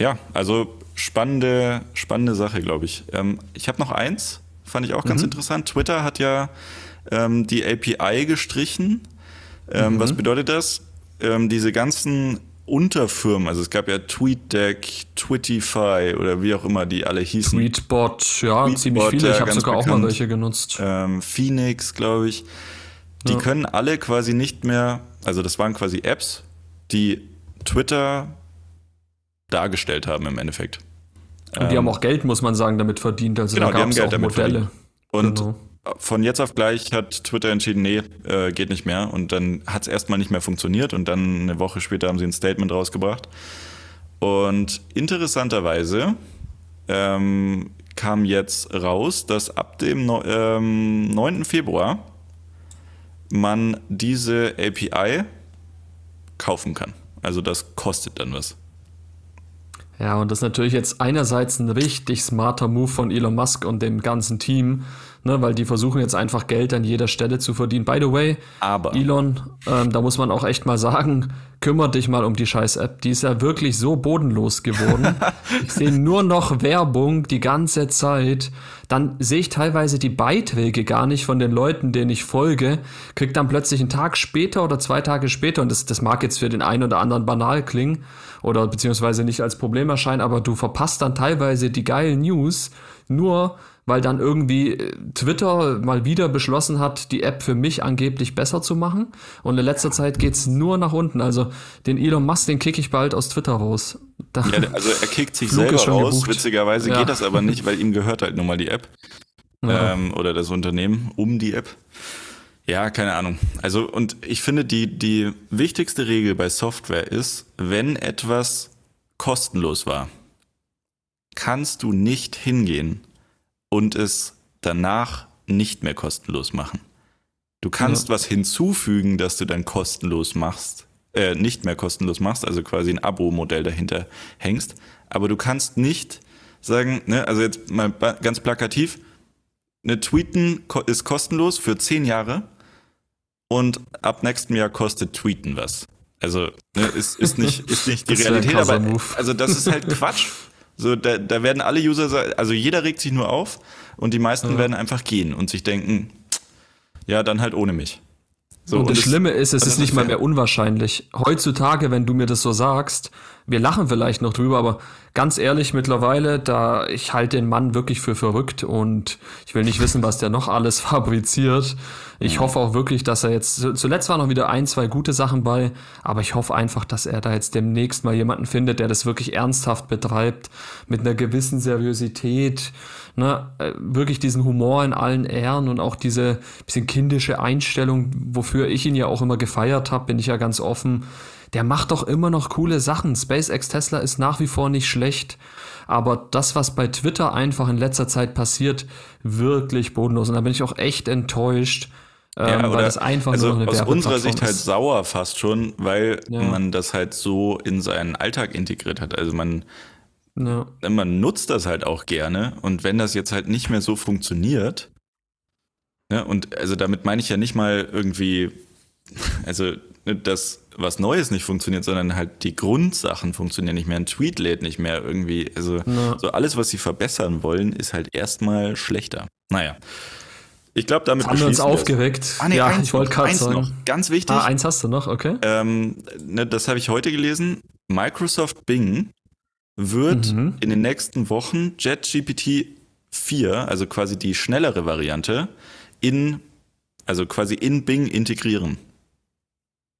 ja, also spannende, spannende Sache, glaube ich. Ähm, ich habe noch eins, fand ich auch ganz mhm. interessant. Twitter hat ja ähm, die API gestrichen ähm, mhm. Was bedeutet das? Ähm, diese ganzen Unterfirmen, also es gab ja TweetDeck, Twittify oder wie auch immer die alle hießen. Tweetbot, ja, Tweetbot, ziemlich viele. Ja, ich habe sogar bekannt. auch mal welche genutzt. Ähm, Phoenix, glaube ich. Die ja. können alle quasi nicht mehr, also das waren quasi Apps, die Twitter dargestellt haben im Endeffekt. Und die ähm, haben auch Geld, muss man sagen, damit verdient. Also genau, da gab es auch Modelle. Verdient. Und genau von jetzt auf gleich hat Twitter entschieden, nee, äh, geht nicht mehr. Und dann hat es erstmal nicht mehr funktioniert und dann eine Woche später haben sie ein Statement rausgebracht. Und interessanterweise ähm, kam jetzt raus, dass ab dem no ähm, 9. Februar man diese API kaufen kann. Also das kostet dann was. Ja, und das ist natürlich jetzt einerseits ein richtig smarter Move von Elon Musk und dem ganzen Team, ne, weil die versuchen jetzt einfach Geld an jeder Stelle zu verdienen. By the way, Aber. Elon, ähm, da muss man auch echt mal sagen, kümmere dich mal um die scheiß App. Die ist ja wirklich so bodenlos geworden. ich sehe nur noch Werbung die ganze Zeit. Dann sehe ich teilweise die Beiträge gar nicht von den Leuten, denen ich folge. Krieg dann plötzlich einen Tag später oder zwei Tage später, und das, das mag jetzt für den einen oder anderen banal klingen oder beziehungsweise nicht als Problem erscheinen, aber du verpasst dann teilweise die geilen News nur weil dann irgendwie äh, Twitter mal wieder beschlossen hat, die App für mich angeblich besser zu machen. Und in letzter Zeit geht es nur nach unten. Also den Elon Musk, den kicke ich bald aus Twitter raus. Da ja, also er kickt sich selber raus. Gebucht. Witzigerweise ja. geht das aber nicht, weil ihm gehört halt nun mal die App. Ja. Ähm, oder das Unternehmen um die App. Ja, keine Ahnung. Also, und ich finde, die, die wichtigste Regel bei Software ist, wenn etwas kostenlos war, kannst du nicht hingehen und es danach nicht mehr kostenlos machen. Du kannst ja. was hinzufügen, dass du dann kostenlos machst, äh, nicht mehr kostenlos machst, also quasi ein Abo-Modell dahinter hängst. Aber du kannst nicht sagen, ne, also jetzt mal ganz plakativ, eine Tweeten ist kostenlos für zehn Jahre und ab nächstem Jahr kostet Tweeten was. Also ne, ist, ist nicht, ist nicht die Realität, aber Move. also das ist halt Quatsch. So, da, da werden alle User, also jeder regt sich nur auf und die meisten ja. werden einfach gehen und sich denken, ja, dann halt ohne mich. So, und, und das, das Schlimme ist, es ist nicht mal mehr unwahrscheinlich. Heutzutage, wenn du mir das so sagst, wir lachen vielleicht noch drüber, aber ganz ehrlich, mittlerweile, da ich halte den Mann wirklich für verrückt und ich will nicht wissen, was der noch alles fabriziert. Ich hoffe auch wirklich, dass er jetzt, zuletzt waren noch wieder ein, zwei gute Sachen bei, aber ich hoffe einfach, dass er da jetzt demnächst mal jemanden findet, der das wirklich ernsthaft betreibt, mit einer gewissen Seriosität, ne, äh, wirklich diesen Humor in allen Ehren und auch diese bisschen kindische Einstellung, wofür ich ihn ja auch immer gefeiert habe, bin ich ja ganz offen. Der macht doch immer noch coole Sachen. SpaceX Tesla ist nach wie vor nicht schlecht. Aber das, was bei Twitter einfach in letzter Zeit passiert, wirklich bodenlos. Und da bin ich auch echt enttäuscht, ja, ähm, weil das einfach also nur eine aus unserer Sicht halt sauer fast schon, weil ja. man das halt so in seinen Alltag integriert hat. Also man, ja. man nutzt das halt auch gerne und wenn das jetzt halt nicht mehr so funktioniert, ja, und also damit meine ich ja nicht mal irgendwie, also ne, dass was Neues nicht funktioniert, sondern halt die Grundsachen funktionieren nicht mehr. Ein Tweet lädt nicht mehr irgendwie. Also ja. so alles, was sie verbessern wollen, ist halt erstmal schlechter. Naja. Ich glaube, damit haben wir uns aufgeregt. Ah, nee, ja, eins, ich wollte gerade sagen. Noch, ganz wichtig. Ah, eins hast du noch, okay. Ähm, ne, das habe ich heute gelesen. Microsoft Bing wird mhm. in den nächsten Wochen JetGPT 4, also quasi die schnellere Variante, in, also quasi in Bing integrieren.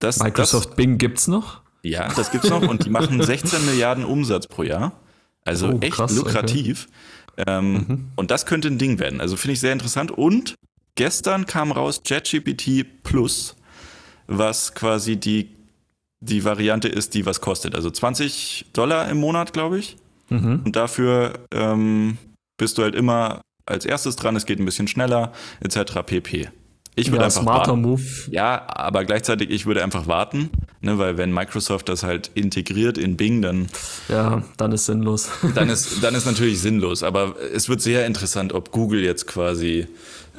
Das, Microsoft das, Bing gibt's noch? Ja, das gibt's noch und die machen 16 Milliarden Umsatz pro Jahr. Also oh, echt krass, lukrativ. Okay. Ähm, mhm. Und das könnte ein Ding werden. Also finde ich sehr interessant. Und gestern kam raus ChatGPT Plus, was quasi die, die Variante ist, die was kostet. Also 20 Dollar im Monat, glaube ich. Mhm. Und dafür ähm, bist du halt immer als erstes dran. Es geht ein bisschen schneller, etc. pp. Ich würde ja, einfach smarter warten. Move. Ja, aber gleichzeitig, ich würde einfach warten, ne, weil wenn Microsoft das halt integriert in Bing, dann. Ja, dann ist sinnlos. dann ist, dann ist natürlich sinnlos. Aber es wird sehr interessant, ob Google jetzt quasi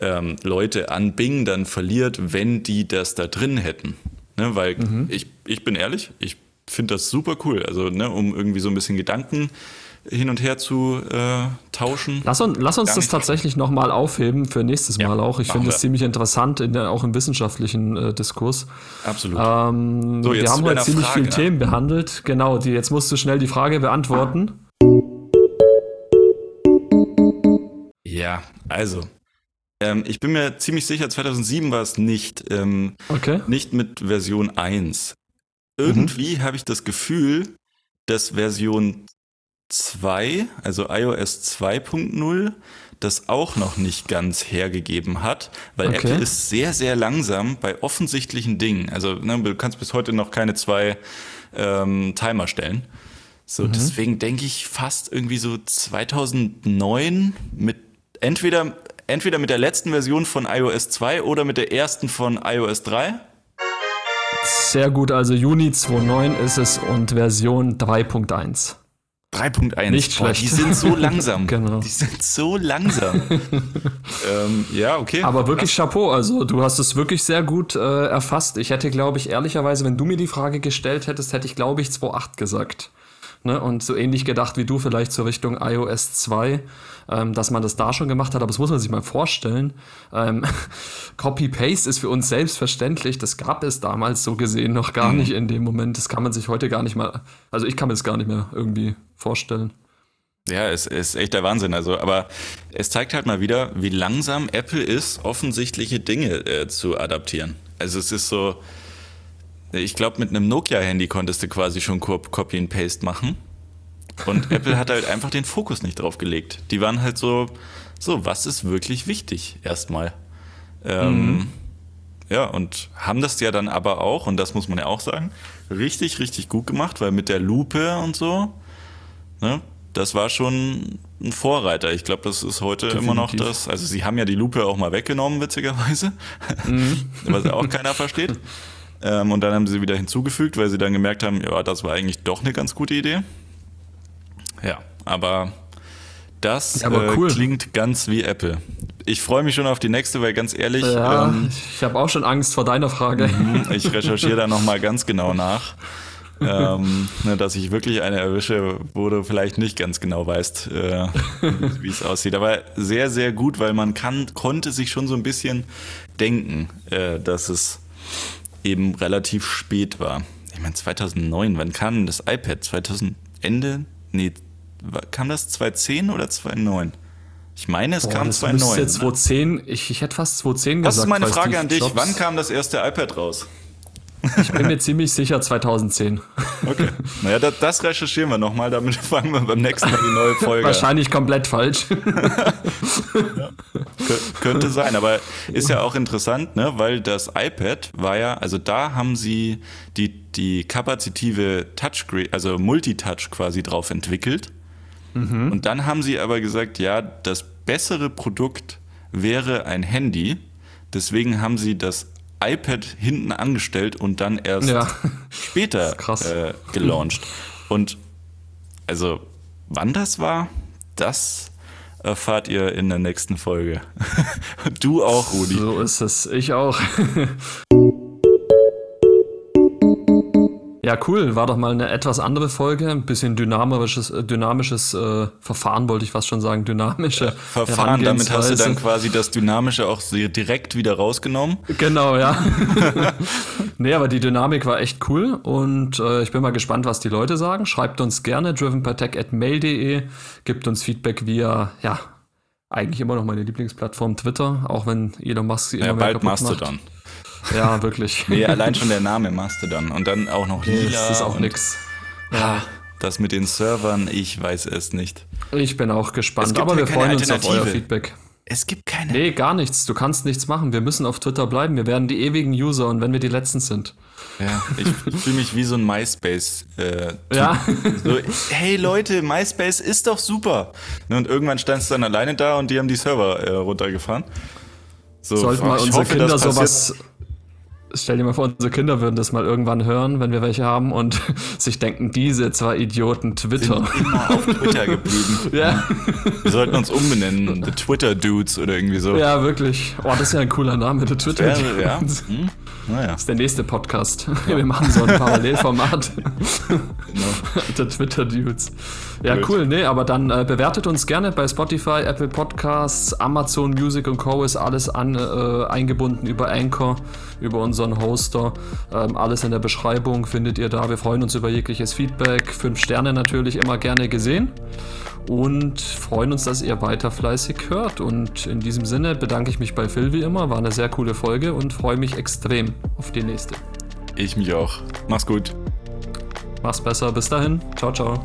ähm, Leute an Bing dann verliert, wenn die das da drin hätten. Ne, weil mhm. ich, ich bin ehrlich, ich finde das super cool. Also, ne, um irgendwie so ein bisschen Gedanken hin und her zu äh, tauschen. Lass, un, lass uns das tatsächlich nochmal aufheben für nächstes ja, Mal auch. Ich finde das ziemlich interessant, in der, auch im wissenschaftlichen äh, Diskurs. Absolut. Ähm, so, wir haben heute ziemlich viele Themen behandelt. Genau, die, jetzt musst du schnell die Frage beantworten. Ja, also. Ähm, ich bin mir ziemlich sicher, 2007 war es nicht. Ähm, okay. Nicht mit Version 1. Irgendwie mhm. habe ich das Gefühl, dass Version 2, also iOS 2.0, das auch noch nicht ganz hergegeben hat, weil okay. Apple ist sehr, sehr langsam bei offensichtlichen Dingen. Also ne, du kannst bis heute noch keine zwei ähm, Timer stellen. So, mhm. deswegen denke ich fast irgendwie so 2009 mit entweder, entweder mit der letzten Version von iOS 2 oder mit der ersten von iOS 3. Sehr gut, also Juni 2.9 ist es und Version 3.1. 3.1. Nicht schlecht. Die sind so langsam. genau. Die sind so langsam. ähm, ja, okay. Aber wirklich Chapeau. Also du hast es wirklich sehr gut äh, erfasst. Ich hätte, glaube ich, ehrlicherweise, wenn du mir die Frage gestellt hättest, hätte ich, glaube ich, 2.8 gesagt. Ne? Und so ähnlich gedacht wie du vielleicht zur Richtung iOS 2, ähm, dass man das da schon gemacht hat. Aber das muss man sich mal vorstellen. Ähm, Copy-Paste ist für uns selbstverständlich. Das gab es damals so gesehen noch gar mhm. nicht in dem Moment. Das kann man sich heute gar nicht mal, also ich kann mir das gar nicht mehr irgendwie vorstellen. Ja, es ist echt der Wahnsinn. Also, aber es zeigt halt mal wieder, wie langsam Apple ist, offensichtliche Dinge äh, zu adaptieren. Also es ist so, ich glaube, mit einem Nokia-Handy konntest du quasi schon Copy and Paste machen. Und Apple hat halt einfach den Fokus nicht drauf gelegt. Die waren halt so, so, was ist wirklich wichtig erstmal? Ähm, mhm. Ja, und haben das ja dann aber auch, und das muss man ja auch sagen, richtig, richtig gut gemacht, weil mit der Lupe und so, ne, das war schon ein Vorreiter. Ich glaube, das ist heute Definitiv. immer noch das. Also sie haben ja die Lupe auch mal weggenommen, witzigerweise, mhm. was ja auch keiner versteht. Ähm, und dann haben sie wieder hinzugefügt, weil sie dann gemerkt haben, ja, das war eigentlich doch eine ganz gute Idee. Ja, aber das aber äh, cool. klingt ganz wie Apple. Ich freue mich schon auf die nächste, weil ganz ehrlich. Ja, ähm, ich habe auch schon Angst vor deiner Frage. Mhm, ich recherchiere da nochmal ganz genau nach. ähm, ne, dass ich wirklich eine erwische, wo du vielleicht nicht ganz genau weißt, äh, wie es aussieht. Aber sehr, sehr gut, weil man kann, konnte sich schon so ein bisschen denken, äh, dass es eben relativ spät war. Ich meine, 2009, wann kam das iPad? 2000, Ende? Nee, kam das 2010 oder 2009? Ich meine, es Boah, kam 2009. Jetzt 2010, ich, ich hätte fast 2010 gesagt. Das ist meine Frage an dich. Jobs. Wann kam das erste iPad raus? Ich bin mir ziemlich sicher 2010. Okay. Naja, das, das recherchieren wir nochmal, damit fangen wir beim nächsten Mal die neue Folge Wahrscheinlich komplett falsch. ja. Könnte sein, aber ist ja auch interessant, ne? weil das iPad war ja, also da haben sie die, die kapazitive Touchscreen, also Multitouch quasi drauf entwickelt. Mhm. Und dann haben sie aber gesagt, ja, das bessere Produkt wäre ein Handy. Deswegen haben sie das iPad hinten angestellt und dann erst ja. später äh, gelauncht. Und also, wann das war, das erfahrt ihr in der nächsten Folge. du auch, Rudi. So ist es. Ich auch. Ja, cool. War doch mal eine etwas andere Folge. Ein bisschen dynamisches, äh, dynamisches äh, Verfahren, wollte ich fast schon sagen. Dynamische Verfahren. Damit hast du dann quasi das Dynamische auch direkt wieder rausgenommen. Genau, ja. nee, aber die Dynamik war echt cool und äh, ich bin mal gespannt, was die Leute sagen. Schreibt uns gerne drivenpertech.mail.de, gibt uns Feedback via, ja, eigentlich immer noch meine Lieblingsplattform Twitter, auch wenn Elon Musk sie immer ja, mehr bald Mastodon. Macht. Ja, wirklich. nee, allein schon der Name Mastodon. Und dann auch noch Lila. Das ist auch nix. Ja. Das mit den Servern, ich weiß es nicht. Ich bin auch gespannt, aber wir freuen uns auf euer Feedback. Es gibt keine. Nee, gar nichts. Du kannst nichts machen. Wir müssen auf Twitter bleiben. Wir werden die ewigen User und wenn wir die Letzten sind. Ja, ich, fühle mich wie so ein MySpace. Äh, ja. So, hey Leute, MySpace ist doch super. Und irgendwann standst du dann alleine da und die haben die Server äh, runtergefahren. So, Sollten mal unsere hoffe, Kinder sowas stell dir mal vor, unsere Kinder würden das mal irgendwann hören, wenn wir welche haben und sich denken, diese zwei Idioten Twitter. Sind immer auf Twitter geblieben. ja. Wir sollten uns umbenennen, The Twitter Dudes oder irgendwie so. Ja, wirklich. Oh, das ist ja ein cooler Name, The Twitter Dudes. Ja. Hm? Naja. Das ist der nächste Podcast. Ja. Wir machen so ein Parallelformat. genau. The Twitter Dudes. Ja, Gut. cool. Nee, aber dann äh, bewertet uns gerne bei Spotify, Apple Podcasts, Amazon Music und Co. ist alles an, äh, eingebunden über Anchor, über unseren Hoster. Ähm, alles in der Beschreibung findet ihr da. Wir freuen uns über jegliches Feedback. Fünf Sterne natürlich immer gerne gesehen und freuen uns, dass ihr weiter fleißig hört. Und in diesem Sinne bedanke ich mich bei Phil wie immer. War eine sehr coole Folge und freue mich extrem auf die nächste. Ich mich auch. Mach's gut. Mach's besser. Bis dahin. Ciao, ciao.